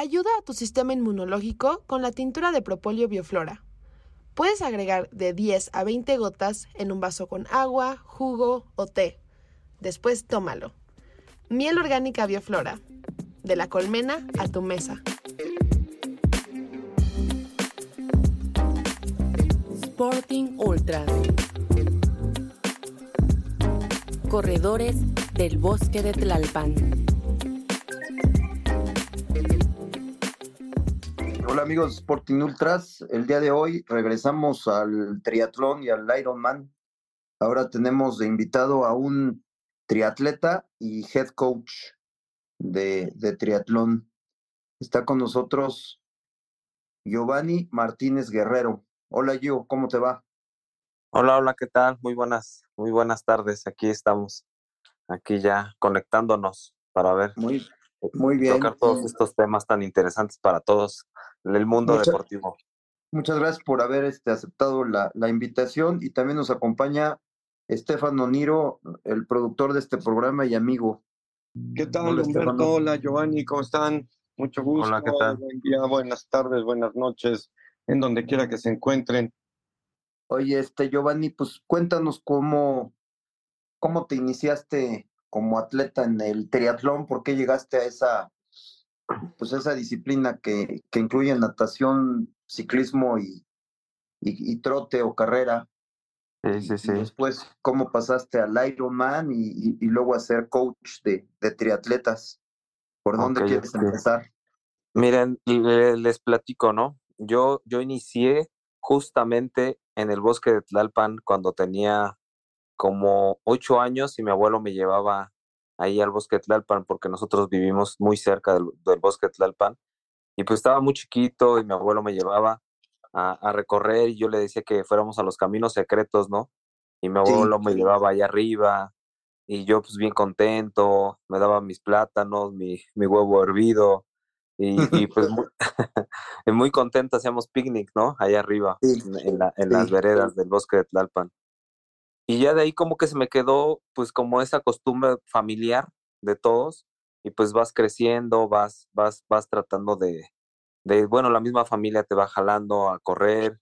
Ayuda a tu sistema inmunológico con la tintura de propóleo bioflora. Puedes agregar de 10 a 20 gotas en un vaso con agua, jugo o té. Después tómalo. Miel orgánica bioflora. De la colmena a tu mesa. Sporting Ultras. Corredores del bosque de Tlalpan. Hola amigos de Sporting Ultras, el día de hoy regresamos al triatlón y al Ironman. Ahora tenemos de invitado a un triatleta y head coach de, de triatlón. Está con nosotros Giovanni Martínez Guerrero. Hola Gio, ¿cómo te va? Hola, hola, ¿qué tal? Muy buenas, muy buenas tardes. Aquí estamos, aquí ya conectándonos para ver, Muy, muy bien. tocar todos estos temas tan interesantes para todos en el mundo Mucha- deportivo. Muchas gracias por haber este, aceptado la, la invitación y también nos acompaña Estefano Niro, el productor de este programa y amigo. ¿Qué tal, Hola, Humberto? Estefano. Hola, Giovanni, ¿cómo están? Mucho gusto. Hola, ¿qué tal? Buen día, buenas tardes, buenas noches, en donde quiera que se encuentren. Oye, este Giovanni, pues cuéntanos cómo, cómo te iniciaste como atleta en el triatlón, por qué llegaste a esa, pues esa disciplina que, que incluye natación, ciclismo y, y, y trote o carrera. Sí, sí, Y sí. después, cómo pasaste al Ironman y, y, y luego a ser coach de, de triatletas. ¿Por dónde quieres empezar? Miren, le- les platico, ¿no? Yo, yo inicié justamente en el bosque de Tlalpan cuando tenía como ocho años y mi abuelo me llevaba ahí al bosque Tlalpan porque nosotros vivimos muy cerca del, del bosque Tlalpan y pues estaba muy chiquito y mi abuelo me llevaba a, a recorrer y yo le decía que fuéramos a los caminos secretos, ¿no? Y mi Sí. abuelo me llevaba allá arriba y yo pues bien contento, me daba mis plátanos, mi, mi huevo hervido y, y pues muy, muy contento hacíamos picnic, ¿no? Allá arriba, Sí, en, la- en las veredas del bosque de Tlalpan. Y ya de ahí como que se me quedó pues como esa costumbre familiar de todos y pues vas creciendo, vas, vas, vas tratando de, de, bueno, la misma familia te va jalando a correr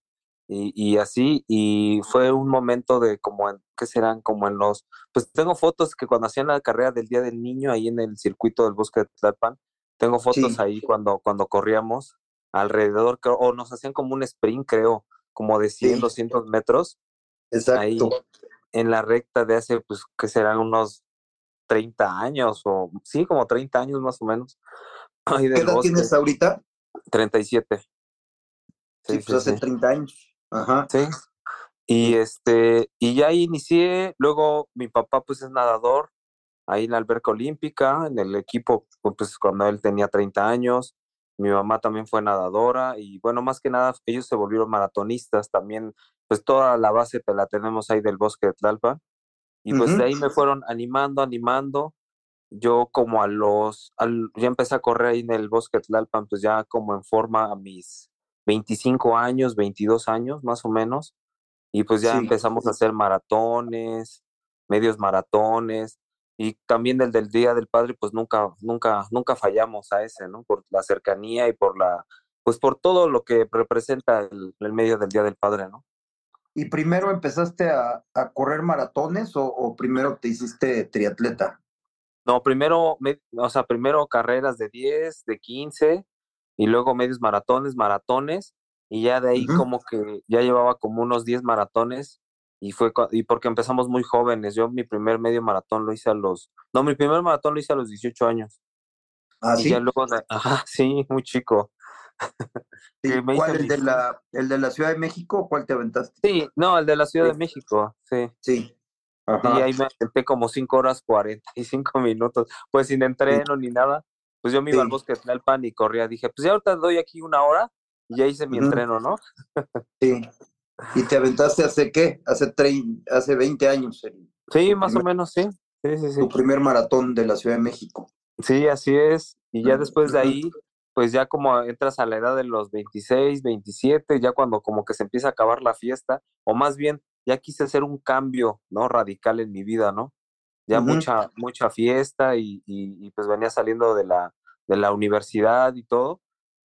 y, y así, y fue un momento de como en, ¿qué serán? Como en los, pues tengo fotos que cuando hacían la carrera del Día del Niño ahí en el circuito del bosque de Tlalpan, tengo fotos Sí. ahí cuando, cuando corríamos alrededor, creo, o nos hacían como un sprint, creo, como de 100, Sí. 200 metros, ahí Exacto. En la recta de hace, pues, que serán unos 30 años, o sí, como 30 años más o menos. ¿Qué edad bosque, tienes ahorita? 37. Sí, pues hace 30 años. Ajá. Sí. Y este, y ya inicié, luego mi papá pues es nadador, ahí en la alberca olímpica, en el equipo, pues cuando él tenía 30 años, mi mamá también fue nadadora, y bueno, más que nada, ellos se volvieron maratonistas también, pues toda la base te la tenemos ahí del bosque de Tlalpan, y pues Ujú. de ahí me fueron animando, animando, yo como a los, al, ya empecé a correr ahí en el bosque de Tlalpan, pues ya como en forma a mis 25 años, 22 años más o menos, y pues ya Sí. empezamos a hacer maratones, medios maratones, y también del del Día del Padre, pues nunca, nunca, nunca fallamos a ese, ¿no? Por la cercanía y por la, pues por todo lo que representa el, el medio del Día del Padre, ¿no? ¿Y primero empezaste a, a correr maratones o, o primero te hiciste triatleta? No, primero, me- o sea, primero carreras de 10, de 15, y luego medios maratones, maratones, y ya de ahí como que ya llevaba como unos 10 maratones, y fue, y porque empezamos muy jóvenes, yo mi primer medio maratón lo hice a los, no, mi primer maratón lo hice a los 18 años, ¿Ah, y sí? ya luego, ajá, sí, muy chico. Sí, ¿Cuál, el de la, el de la Ciudad de México o cuál te aventaste? Sí, no, el de la Ciudad de. México, sí. Sí. Y ahí me aventé como 5 horas 45 minutos, pues sin entreno ni nada. Pues yo me iba al bosque de Tlalpan y corría. Dije, pues ya ahorita doy aquí una hora y ya hice mi entreno, ¿no? Sí. ¿Y te aventaste hace qué? Hace, hace 20 años, el- Sí, más o menos, sí. Sí, sí, sí. tu primer maratón de la Ciudad de México. Sí, así es. Y ya después de ahí, pues ya como entras a la edad de los 26, 27, ya cuando como que se empieza a acabar la fiesta, o más bien, ya quise hacer un cambio, ¿no? Radical en mi vida, ¿no? Ya mucha, mucha fiesta y, y, y, pues venía saliendo de la, de la universidad y todo.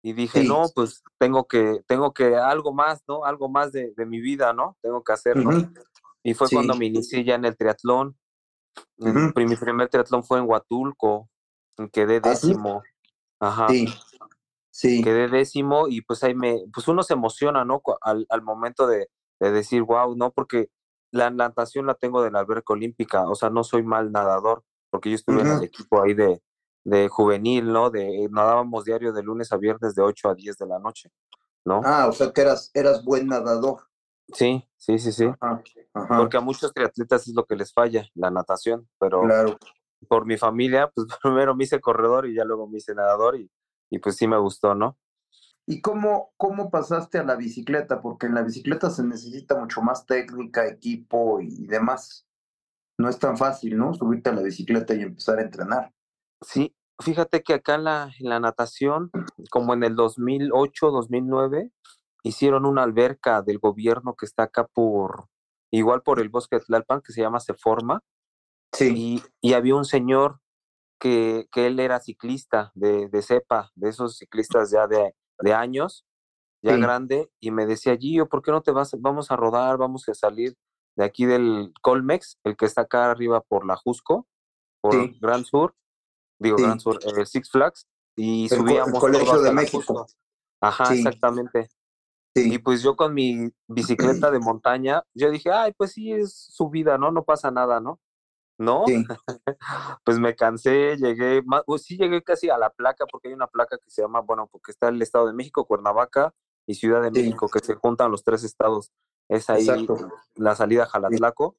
Y dije, Sí. no, pues tengo que, tengo que algo más, ¿no? Algo más de, de mi vida, ¿no? Tengo que hacerlo. Ujú. Y fue Sí. cuando me inicié ya en el triatlón. Pri- Mi primer triatlón fue en Huatulco, quedé ¿Ah, décimo. Ajá. Sí, sí, Quedé décimo y pues ahí me, pues uno se emociona, ¿no? Al, al momento de, de decir, wow, ¿no? Porque la natación la tengo de la alberca olímpica, o sea, no soy mal nadador, porque yo estuve en el equipo ahí de, de juvenil, ¿no? De, nadábamos diario de lunes a viernes de 8 a 10 de la noche, ¿no? Ah, o sea que eras, eras buen nadador. Sí, sí, sí, sí. Ajá, ajá, Porque a muchos triatletas es lo que les falla, la natación, pero claro. por mi familia, pues primero me hice corredor y ya luego me hice nadador y, y pues sí me gustó, ¿no? ¿Y cómo, cómo pasaste a la bicicleta? Porque en la bicicleta se necesita mucho más técnica, equipo y demás. No es tan fácil, ¿no? Subirte a la bicicleta y empezar a entrenar. Sí, fíjate que acá en la, en la natación, como en el 2008, 2009, hicieron una alberca del gobierno que está acá por, igual por el bosque de Tlalpan, que se llama Seforma, Sí, y, y había un señor que, que él era ciclista de, de cepa, de esos ciclistas ya de, de años, ya Sí. grande, y me decía, Gio, ¿por qué no te vas, vamos a rodar, vamos a salir de aquí del Colmex, el que está acá arriba por la Jusco, por Sí. Gran Sur, digo Sí. Gran Sur, eh, Six Flags, y El co- el subíamos Colegio de México. Ajá, Sí. exactamente. Y sí, pues yo con mi bicicleta de montaña, yo dije, ay, pues sí, es subida, ¿no? No pasa nada, ¿no? No, pues me cansé, llegué, ma- pues sí llegué casi a la placa, porque hay una placa que se llama, bueno, porque está el Estado de México, Cuernavaca y Ciudad de. México, que se juntan los tres estados. Es ahí Exacto. la salida a Jalatlaco.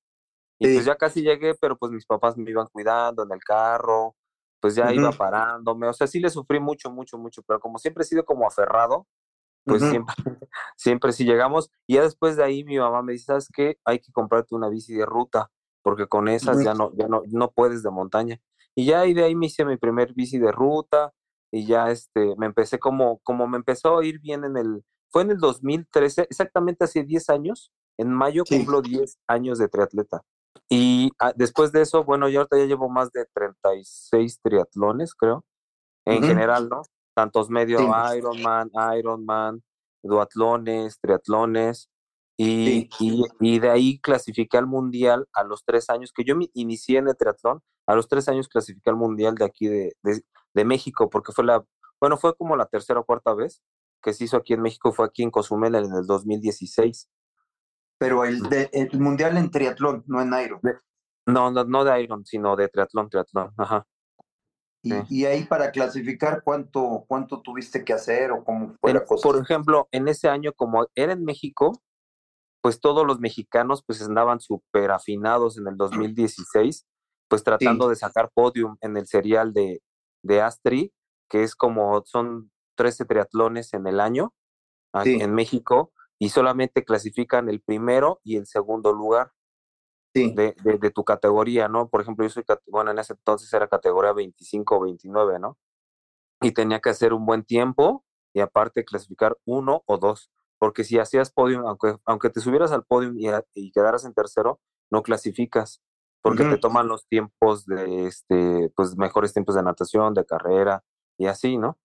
Y Sí. pues ya casi llegué, pero pues mis papás me iban cuidando en el carro, pues ya iba parándome, o sea, sí le sufrí mucho, mucho, mucho, pero como siempre he sido como aferrado, pues siempre, siempre sí llegamos. Y ya después de ahí mi mamá me dice, ¿sabes qué? Hay que comprarte una bici de ruta, porque con esas ya no, ya no, no puedes de montaña. Y ya ahí de ahí me hice mi primer bici de ruta y ya este, me empecé como, como me empezó a ir bien en el, fue en el 2013, exactamente hace 10 años, en mayo Sí. cumplo 10 años de triatleta. Y ah, después de eso, bueno, yo ahorita ya llevo más de 36 triatlones, creo, en general, ¿no? Tantos medio Sí. Ironman, Ironman, duatlones, triatlones, y, Sí. y, y de ahí clasifiqué al mundial a los tres años, que yo me inicié en el triatlón, a los tres años clasifiqué al mundial de aquí de, de, de México, porque fue la, bueno, fue como la tercera o cuarta vez que se hizo aquí en México, fue aquí en Cozumel en el 2016. Pero el, de, el mundial en triatlón, no en Iron. No, no, no de Iron, sino de triatlón, triatlón, ajá. Y, Sí. y ahí para clasificar, ¿cuánto, ¿cuánto tuviste que hacer o cómo fue la cosa? por ejemplo, en ese año, como era en México, pues todos los mexicanos pues andaban súper afinados en el 2016, pues tratando de sacar podium en el serial de, de Astri, que es como, son 13 triatlones en el año a- Sí. en México, y solamente clasifican el primero y el segundo lugar Sí, de, de, de tu categoría, ¿no? Por ejemplo, yo soy, bueno, en ese entonces era categoría 25 o 29, ¿no? Y tenía que hacer un buen tiempo y aparte clasificar uno o dos, porque si hacías podium, aunque, aunque te subieras al podium y, y quedaras en tercero, no clasificas, porque te Ujú. toman los tiempos de, este, pues, mejores tiempos de natación, de carrera y así, ¿no?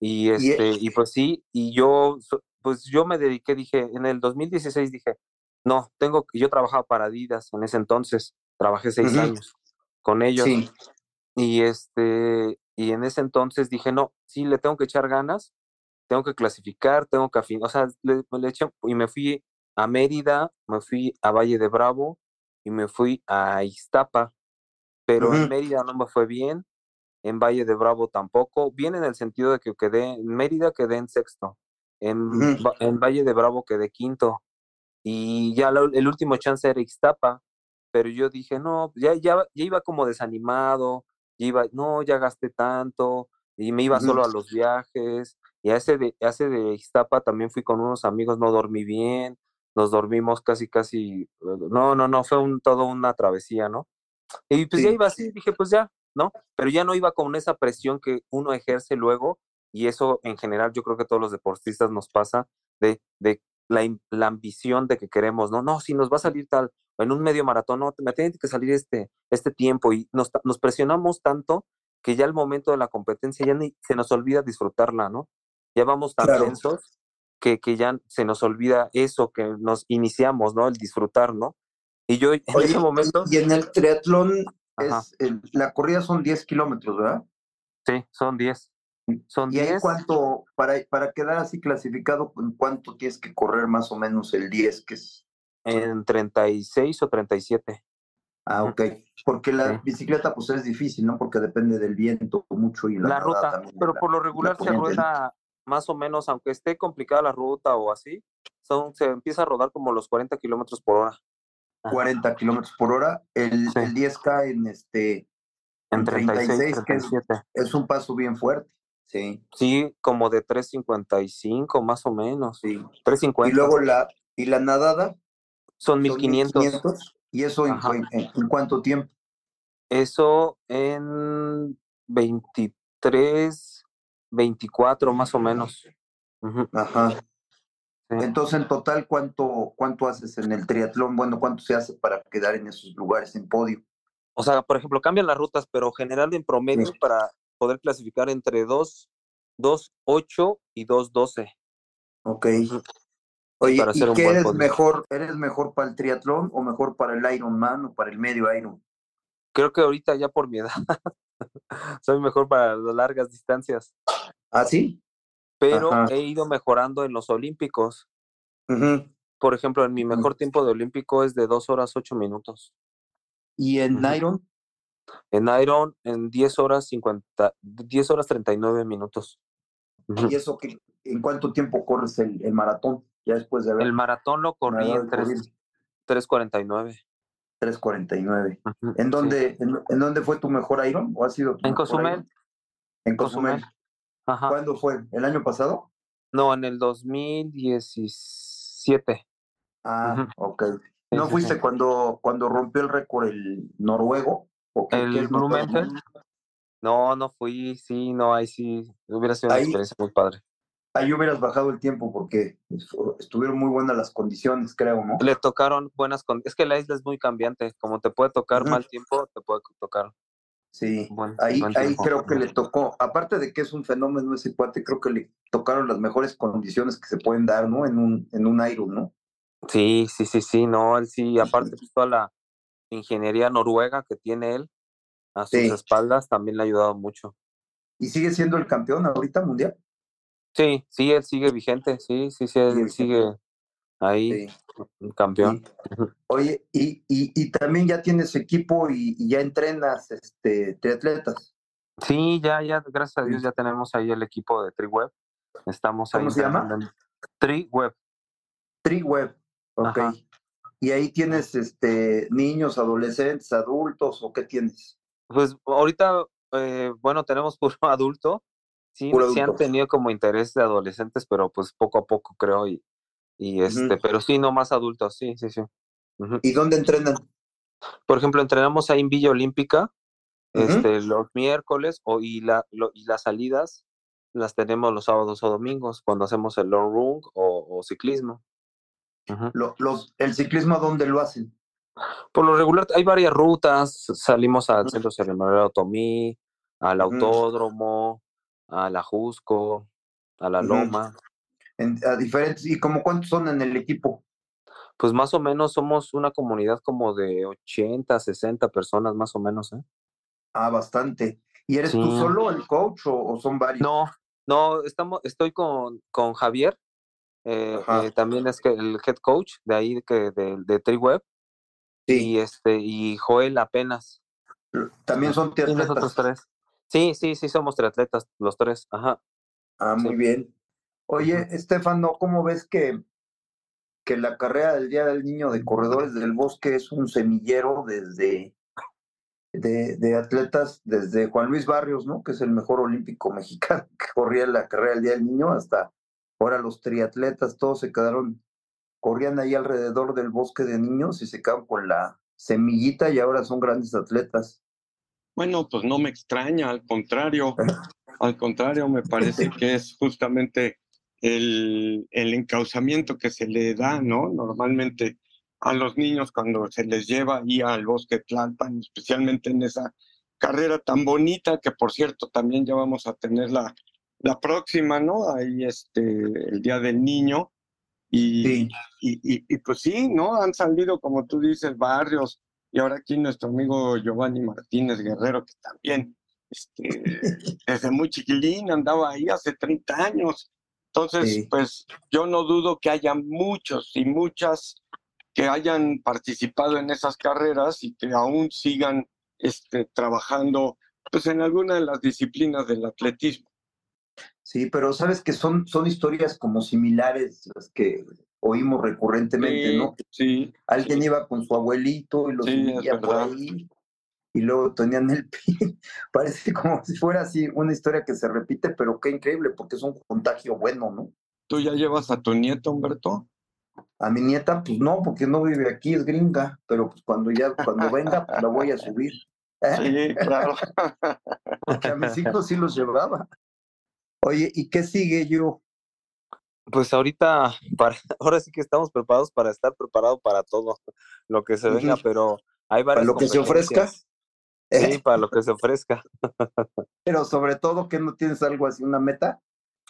Y, Y- este, y pues sí, y yo, pues yo me dediqué, dije, en el 2016 dije, no, tengo, yo trabajaba para Adidas en ese entonces, trabajé seis años con ellos. sí, Y este, y en ese entonces dije, no, sí, le tengo que echar ganas, tengo que clasificar, tengo que afinar, o sea, le, le eché- y me fui a Mérida, me fui a Valle de Bravo y me fui a Iztapa, pero en. Mérida no me fue bien, en Valle de Bravo tampoco, bien en el sentido de que quedé, en Mérida quedé en sexto, en, en Valle de Bravo quedé quinto, y ya la- el último chance era Ixtapa, pero yo dije, no, ya, ya, ya iba como desanimado, ya iba, no, ya gasté tanto, y me iba solo a los viajes, y a ese de, a ese de Ixtapa también fui con unos amigos, no dormí bien, nos dormimos casi, casi, no, no, no, fue un, todo una travesía, ¿no? Y pues ya iba así, dije, pues ya, ¿no? Pero ya no iba con esa presión que uno ejerce luego, y eso en general yo creo que a todos los deportistas nos pasa, de, de la, la ambición de que queremos, no, no, si nos va a salir tal, en un medio maratón, no, me tiene que salir este, este tiempo, y nos, presionamos tanto que ya al momento de la competencia ya ni, se nos olvida disfrutarla, ¿no? Ya vamos tan Claro. densos que, que ya se nos olvida eso que nos iniciamos, ¿no? El disfrutar, ¿no? Y yo en Oye, ese momento, y en el triatlón, es, el- la corrida son 10 kilómetros, ¿verdad? sí, son 10. Son ¿Y ahí 10. cuánto, para, para quedar así clasificado, en cuánto tienes que correr más o menos el 10, que es en 36 o 37. Ah, ok. Porque la Sí. bicicleta pues es difícil, ¿no? Porque depende del viento mucho y la, La ruta, también pero la- por lo regular se rueda más o menos, aunque esté complicada la ruta o así, son, se empieza a rodar como los 40 kilómetros por hora. Ajá. 40 kilómetros por hora. El, Sí. el 10K en este En en 36, 36, que es, 37. es un paso bien fuerte. Sí, Sí, como de 3.55 más o menos. sí. 3.50. Y luego la, y la nadada son son 1.500. 1500. ¿Y eso en, Ajá. en- en cuánto tiempo? Eso en 23, 24 más o menos. Ajá. sí. Entonces, en total, ¿cuánto, ¿cuánto haces en el triatlón? Bueno, ¿cuánto se hace para quedar en esos lugares en podio? O sea, por ejemplo, cambian las rutas, pero general en promedio Sí. para poder clasificar entre 2, 2.8 y 2.12. Ok. Ujú. Oye, para ¿y qué eres podio. mejor? ¿Eres mejor para el triatlón o mejor para el Ironman o para el medio Iron? Creo que ahorita ya por mi edad soy mejor para las largas distancias, ¿Ah, sí? pero Ajá. he ido mejorando en los olímpicos. Por ejemplo, en mi mejor tiempo de olímpico es de 2 horas 8 minutos. ¿Y en Ujú. Iron? En Iron en 10 horas 50, 10 horas 39 minutos. ¿Y eso qué- en cuánto tiempo corres el, el maratón? Ya después de haber El maratón lo corrí en y corrido. 3, 3.49. 3.49. Ujú, ¿En sí. dónde, en, en dónde fue tu mejor Iron? ¿O ha sido tu En mejor Cozumel. Iron? En Cozumel. Cozumel. Ajá. ¿Cuándo fue? ¿El año pasado? No, en el 2017. Ah, ok. Sí, ¿No sí, fuiste sí. cuando, cuando rompió el récord el noruego? ¿O qué- qué ¿El? Blumenfeld? No, no fui, sí, no, ahí sí, hubiera sido una Ahí- experiencia muy padre. Ahí hubieras bajado el tiempo porque estu- estuvieron muy buenas las condiciones, creo, ¿no? Le tocaron buenas condiciones. Es que la isla es muy cambiante. Como te puede tocar mal tiempo, te puede tocar Sí, buen, ahí, buen ahí creo que le tocó, aparte de que es un fenómeno ese cuate, creo que le tocaron las mejores condiciones que se pueden dar, ¿no? En un, en un Iron, ¿no? Sí, sí, sí, sí, no, él sí, aparte pues, toda la ingeniería noruega que tiene él a sus Sí. espaldas también le ha ayudado mucho. ¿Y sigue siendo el campeón ahorita mundial? Sí, sí, él sigue vigente, sí, sí, sí, él Sigue sigue ahí, Sí. un campeón. Oye, y, y, y también ya tienes equipo y, y ya entrenas este, triatletas. Sí, ya, ya, gracias a Dios ya tenemos ahí el equipo de TriWeb. Estamos ahí ¿Cómo se llama? TriWeb. TriWeb, ok. Ajá. Y ahí tienes este, niños, adolescentes, adultos, ¿o qué tienes? Pues ahorita, eh, bueno, tenemos puro adulto. Sí, Puro sí han tenido como interés de adolescentes, pero pues poco a poco creo y, y este, pero sí, no más adultos, sí, sí, sí. ¿Y dónde entrenan? Por ejemplo, entrenamos ahí en Villa Olímpica, este, los miércoles o, y, la, lo- y las salidas las tenemos los sábados o domingos cuando hacemos el long run o, o ciclismo. Ujú. Lo- los, ¿El ciclismo dónde lo hacen? Por lo regular hay varias rutas, salimos al Centro Ceremonial Otomí, al. Autódromo, a la Jusco, a la. Loma. En- a diferentes, ¿Y como cuántos son en el equipo? Pues más o menos somos una comunidad como de 80, 60 personas más o menos, ¿eh? Ah, bastante. ¿Y eres tú solo el coach o, o son varios? No, no, estamos, estoy con, con Javier, eh, eh, también es que el head coach de ahí que de, de TriWeb, Sí, y este, y Joel apenas. también son Y nosotros triatletas. tres. Sí, sí, sí, somos triatletas, los tres, ajá. Ah, muy Sí. bien. Oye, Estefano, ¿cómo ves que, que la carrera del Día del Niño de Corredores del Bosque es un semillero desde de, de atletas, desde Juan Luis Barrios, ¿no? Que es el mejor olímpico mexicano que corría la carrera del Día del Niño, hasta ahora los triatletas, todos se quedaron, corrían ahí alrededor del bosque de niños y se quedaron con la semillita y ahora son grandes atletas. Bueno, pues no me extraña, al contrario, al contrario, me parece que es justamente el, el encauzamiento que se le da, ¿no? Normalmente a los niños cuando se les lleva ahí al bosque Tlalpan, especialmente en esa carrera tan bonita que por cierto también ya vamos a tener la, la próxima, ¿no? Ahí este, el Día del Niño. Y, Sí. y, y, y pues sí, ¿no? Han salido, como tú dices, barrios. Y ahora aquí nuestro amigo Giovanni Martínez Guerrero, que también este, desde muy chiquilín andaba ahí hace 30 años. Entonces, Sí. pues yo no dudo que haya muchos y muchas que hayan participado en esas carreras y que aún sigan este, trabajando pues, en alguna de las disciplinas del atletismo. Sí, pero sabes que son, son historias como similares las que oímos recurrentemente, Sí, ¿no? sí, Alguien iba con su abuelito y lo Sí, es subía por ahí y luego tenían el pin. Parece como si fuera así una historia que se repite, pero qué increíble porque es un contagio bueno, ¿no? ¿Tú ya llevas a tu nieto, Humberto? A mi nieta, pues no, porque no vive aquí, es gringa, pero pues cuando ya, cuando venga, pues la voy a subir. Sí, claro. Porque a mis hijos sí los llevaba. Oye, ¿y qué sigue yo? Pues ahorita, para, ahora sí que estamos preparados para estar preparados para todo lo que se venga, pero hay ¿Para varias lo que se ofrezca? Sí, para lo que se ofrezca. Pero sobre todo, que no tienes algo así, una meta?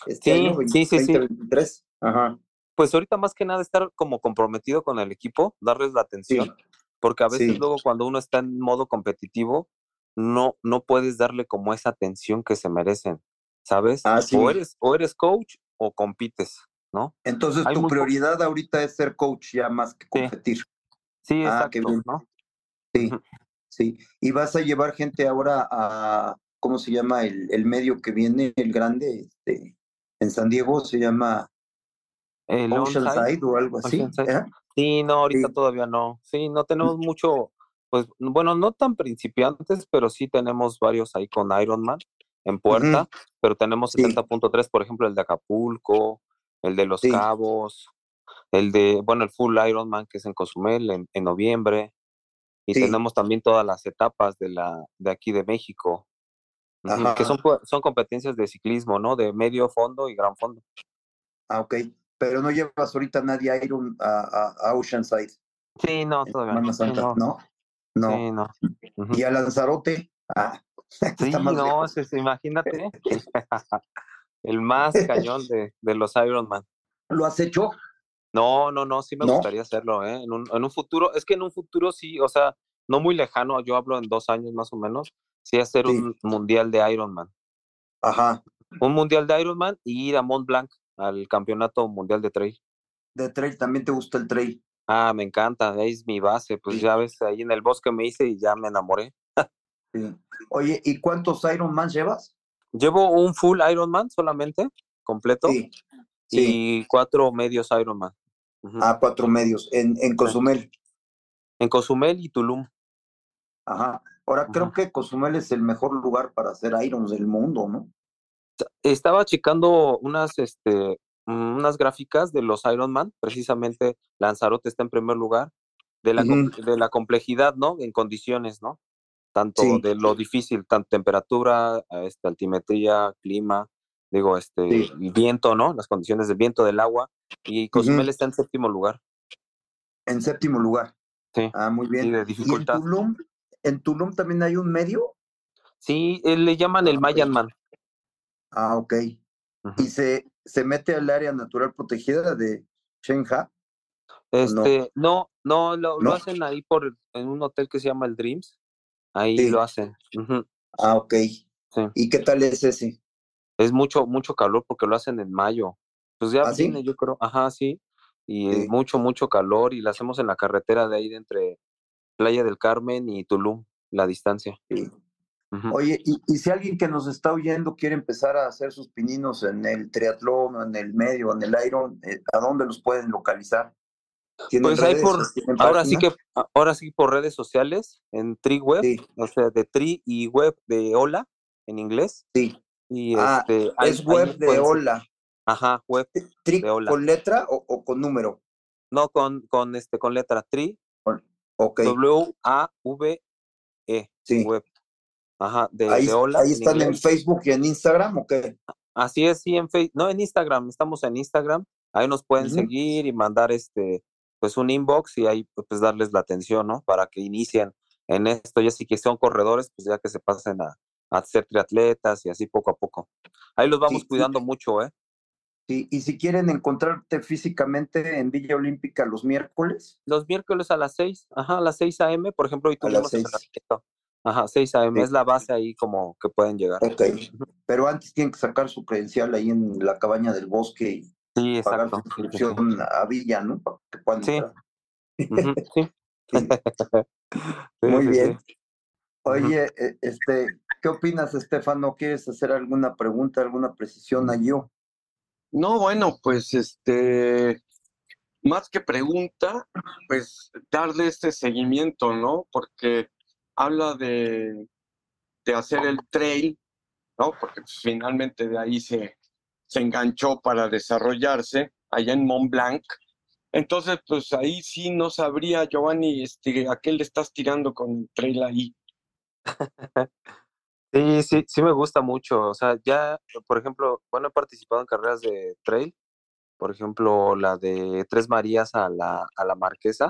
Este Sí, año, sí, sí, sí. 2023. Ajá. Pues ahorita más que nada estar como comprometido con el equipo, darles la atención, porque a veces Sí. luego cuando uno está en modo competitivo, no, no puedes darle como esa atención que se merecen, ¿sabes? Ah, sí. O eres, o eres coach o compites, ¿no? Entonces, Hay tu prioridad ahorita es ser coach ya más que competir. Sí, Ah, qué bien. ¿no? Sí, sí. Y vas a llevar gente ahora a, ¿cómo se llama? El, el medio que viene, el grande, este, en San Diego, se llama El Oceanside o algo así. ¿eh? Sí, no, ahorita Sí. todavía no. Sí, no tenemos mucho, pues, bueno, no tan principiantes, pero sí tenemos varios ahí con Ironman en puerta, pero tenemos Sí. 70.3, por ejemplo, el de Acapulco, el de Los Sí. Cabos, el de, bueno, el Full Ironman que es en Cozumel en, en noviembre, y Sí. tenemos también todas las etapas de la, de aquí de México, Ajá. que son, son competencias de ciclismo, ¿no? De medio fondo y gran fondo. Ah, ok. Pero no llevas ahorita nadie a Iron a, a, a Oceanside Sí, no, todavía no. Santa, no. ¿no? No. Sí, no. Ujú. Y a Lanzarote, ah, Sí, no, es- imagínate. El más cañón de, de los Ironman. ¿Lo has hecho? No, no, no, sí me ¿No? gustaría hacerlo, ¿eh? En un, en un futuro, es que en un futuro sí, o sea, no muy lejano, yo hablo en dos años más o menos, sí hacer Sí. un mundial de Ironman. Ajá. Un mundial de Ironman y ir a Mont Blanc al campeonato mundial de trail. De trail, también te gusta el trail. Ah, me encanta, es mi base, pues Sí. ya ves, ahí en el bosque me hice y ya me enamoré. Sí. Oye, ¿y cuántos Ironman llevas? Llevo un full Ironman solamente, completo, Sí. Sí. y cuatro medios Ironman. Ujú. Ah, cuatro medios. En, en Cozumel. En Cozumel y Tulum. Ajá. Ahora creo que Cozumel es el mejor lugar para hacer Irons del mundo, ¿no? Estaba checando unas, este, mm, unas gráficas de los Ironman, precisamente Lanzarote está en primer lugar, de la, de la complejidad, ¿no? En condiciones, ¿no? Tanto Sí. de lo difícil, tanto temperatura, este, altimetría, clima, digo, este, Sí. el viento, ¿no? Las condiciones del viento, del agua, y Cozumel está en séptimo lugar, En séptimo lugar. Sí. Ah, muy sí, bien. de ¿Y en dificultad. Tulum? ¿En Tulum también hay un medio? Sí, eh, le llaman Ah, el. Mayan Man. Ah, ok. ¿Y se, se mete al área natural protegida de Shenha? Este, no, no, lo, lo ¿No? hacen ahí por, en un hotel que se llama el Dreams, ahí Sí. lo hacen. Ah, ok. Sí. ¿Y qué tal es ese? Es mucho, mucho calor porque lo hacen en mayo. Pues ya ¿Ah, sí? viene, yo creo, ajá, sí. Y es mucho, mucho calor y lo hacemos en la carretera de ahí de entre Playa del Carmen y Tulum, la distancia. Oye, y, y si alguien que nos está oyendo quiere empezar a hacer sus pininos en el triatlón, en el medio, en el Iron, eh, ¿a dónde los pueden localizar? ¿Tienen Pues ahí por, ¿Tienen ahora sí que, a- ahora sí por redes sociales, en Tri Web, Sí, o sea, de Tri y Web de Hola, en inglés. sí. Y Ah, este, es web de Hola. Ajá, web, ¿Tri de Hola. con letra o, o con número? no con, con este, con letra Tri, Ok, W A V E, sí. web. Ajá, de, Ahí, de Hola. ahí en están en. Facebook y en Instagram, ¿o qué? Así es, sí, en Facebook, no, en Instagram, estamos en Instagram, ahí nos pueden seguir y mandar este, pues un inbox y ahí pues darles la atención, ¿no? Para que inicien en esto, ya si que son corredores, pues ya que se pasen a, a ser triatletas y así poco a poco. Ahí los vamos Sí, sí. cuidando mucho, ¿eh? Sí, y si quieren encontrarte físicamente en Villa Olímpica los miércoles, Los miércoles a las 6, ajá, a las 6 a.m., por ejemplo, hoy tuvimos 6. entrenamiento. Ajá, 6 a.m. Sí. es la base ahí como que pueden llegar. ok. Pero antes tienen que sacar su credencial ahí en la cabaña del bosque y Sí, pagar su exacto. sí, sí, sí. a Villa, ¿no? Sí. sí. Muy sí, bien. sí. Oye, eh, este, ¿qué opinas, Estefano? ¿Quieres hacer alguna pregunta, alguna precisión a yo? No, bueno, pues este, más que pregunta, pues darle este seguimiento, ¿no? Porque habla de, de hacer el trail, ¿no? Porque pues, finalmente de ahí se, se enganchó para desarrollarse allá en Mont Blanc. Entonces, pues ahí sí no sabría, Giovanni, este, a qué le estás tirando con el trail ahí. Sí, sí, sí me gusta mucho. O sea, ya, por ejemplo, bueno, he participado en carreras de trail, por ejemplo, la de Tres Marías a la, a la Marquesa,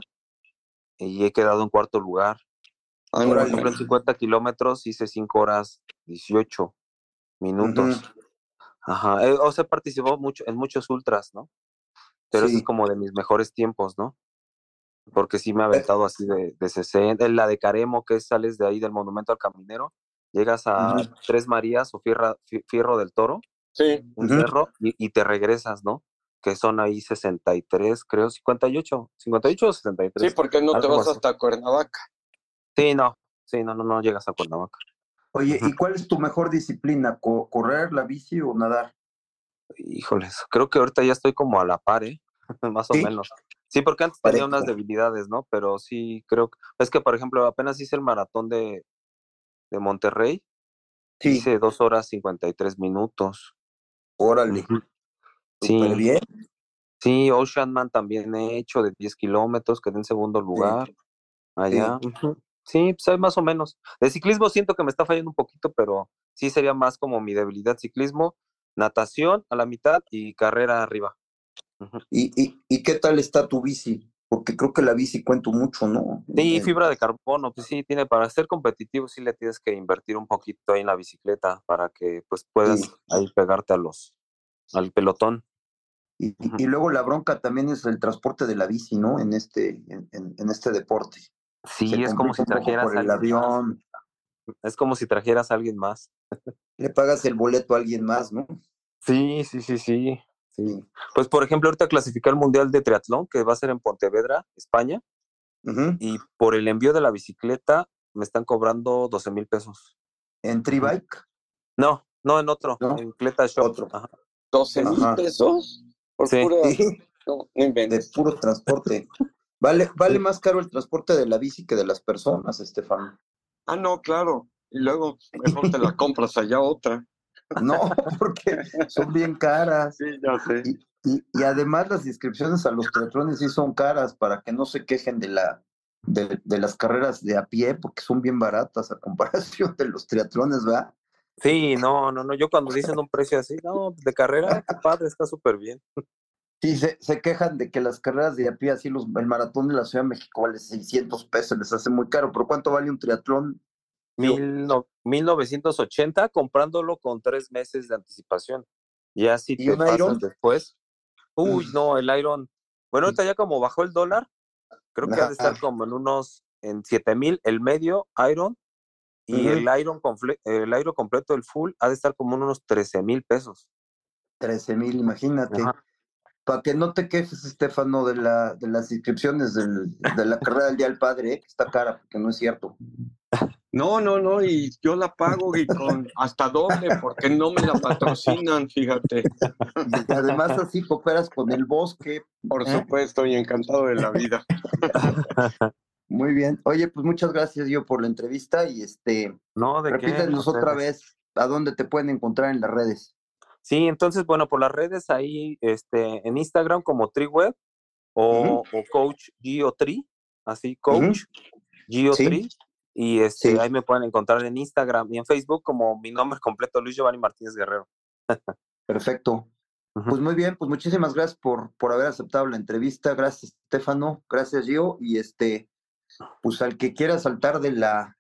y he quedado en cuarto lugar. Ah, Por ejemplo, en 50 kilómetros hice 5 horas 18 minutos. Ajá, eh, o sea, he participado mucho, en muchos ultras, ¿no? Pero Sí. es como de mis mejores tiempos, ¿no? Porque sí me ha Eh. aventado así de, de 60, en la de Caremo, que es, sales de ahí del Monumento al Caminero, llegas a. Tres Marías o Fierra- Fi- Fierro del Toro, Sí, un Ujú. cerro, y, y te regresas, ¿no? Que son ahí 63, creo, 58, 58 o 63. sí, porque no te vas así. hasta Cuernavaca. Sí, no, sí, no, no, no llegas a Cuernavaca. Oye. ¿y cuál es tu mejor disciplina? Co- ¿Correr, la bici o nadar? Híjoles, creo que ahorita ya estoy como a la par, ¿eh? Más o menos. Sí, porque antes tenía unas debilidades, ¿no? Pero sí, creo que... Es que, por ejemplo, apenas hice el maratón de, de Monterrey, Sí, hice dos horas 53 minutos. órale, Ujú. súper Sí, bien. sí, Ocean Man también he hecho de 10 kilómetros, quedé en segundo lugar allá. Sí, pues más o menos. De ciclismo siento que me está fallando un poquito, pero sí sería más como mi debilidad ciclismo, natación a la mitad y carrera arriba. ¿Y, y, y qué tal está tu bici? Porque creo que la bici cuento mucho, ¿no? Sí, fibra de carbono, pues sí, tiene para ser competitivo, sí le tienes que invertir un poquito ahí en la bicicleta para que pues puedas Sí. ahí pegarte a los, al pelotón. Y, y luego la bronca también es el transporte de la bici, ¿no? En este, en, en- en este deporte. Sí, Se es como si trajeras el alguien más. avión, Es como si trajeras a alguien más. le pagas el boleto a alguien más, ¿no? Sí, sí, sí, sí. Pues por ejemplo, ahorita clasificar el Mundial de Triatlón, que va a ser en Pontevedra, España, y por el envío de la bicicleta me están cobrando 12 mil pesos. En Tribike, No, no en otro, No, en Cleta Shop. otro. Ajá. 12 mil pesos por Sí. pura. Sí, No, no de puro transporte. Vale, vale más caro el transporte de la bici que de las personas, Estefan. Ah, no, claro. Y luego mejor te la compras allá otra. No, porque son bien caras. Sí, ya sé. Y, y, y además las inscripciones a los triatlones sí son caras para que no se quejen de la de, de las carreras de a pie, porque son bien baratas a comparación de los triatlones, ¿verdad? Sí, no, no, no. Yo cuando dicen un precio así, no, de carrera, qué padre, está súper bien. Sí, se, se quejan de que las carreras de a pie, así los, el maratón de la Ciudad de México vale 600 pesos, les hace muy caro, pero ¿cuánto vale un triatlón? Mil no- 1980 comprándolo con tres meses de anticipación. Ya si ¿Y te un pasas Iron? después. Uy, Mm. no, el Iron. Bueno, ahorita ya como bajó el dólar, creo que ha de estar como en unos, en 7 mil el medio Iron y el Iron el Iron completo, el full, ha de estar como en unos 13 mil pesos. 13 mil, imagínate. Ajá. Para que no te quejes, Estefano, de, la, de las inscripciones del- de la carrera del Día del Padre, ¿eh? que está cara, porque no es cierto. No, no, no, y yo la pago y con hasta doble porque no me la patrocinan, fíjate. Y además así cooperas con el bosque. Por ¿Eh? supuesto, y encantado de la vida. Muy bien. Oye, pues muchas gracias yo por la entrevista y este, No, de qué, repítenos otra vez a dónde te pueden encontrar en las redes. Sí, entonces, bueno, por las redes ahí, este, en Instagram como TreeWeb o, o Coach Geo3, así, Coach Geo3, y este, Sí. ahí me pueden encontrar en Instagram y en Facebook como mi nombre completo, Luis Giovanni Martínez Guerrero. Perfecto. Pues muy bien, pues muchísimas gracias por, por haber aceptado la entrevista. Gracias, Estefano. Gracias, Gio. Y este, pues al que quiera saltar de la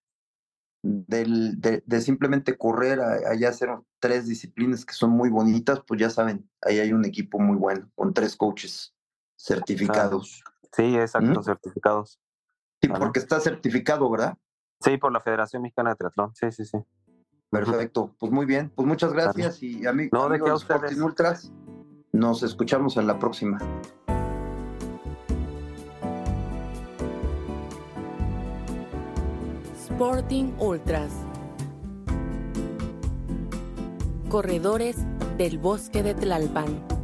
del, de, de simplemente correr a- allá hacer tres disciplinas que son muy bonitas, pues ya saben, ahí hay un equipo muy bueno, con tres coaches certificados. Sí, exacto, ¿Mm? certificados. Sí, Vale. porque está certificado, ¿verdad? Sí, por la Federación Mexicana de Triatlón. Sí, sí, sí. Perfecto, pues muy bien, pues muchas gracias y ami- No, ¿de qué a amigos de? Ultras, nos escuchamos en la próxima. Sporting Ultras. Corredores del Bosque de Tlalpan.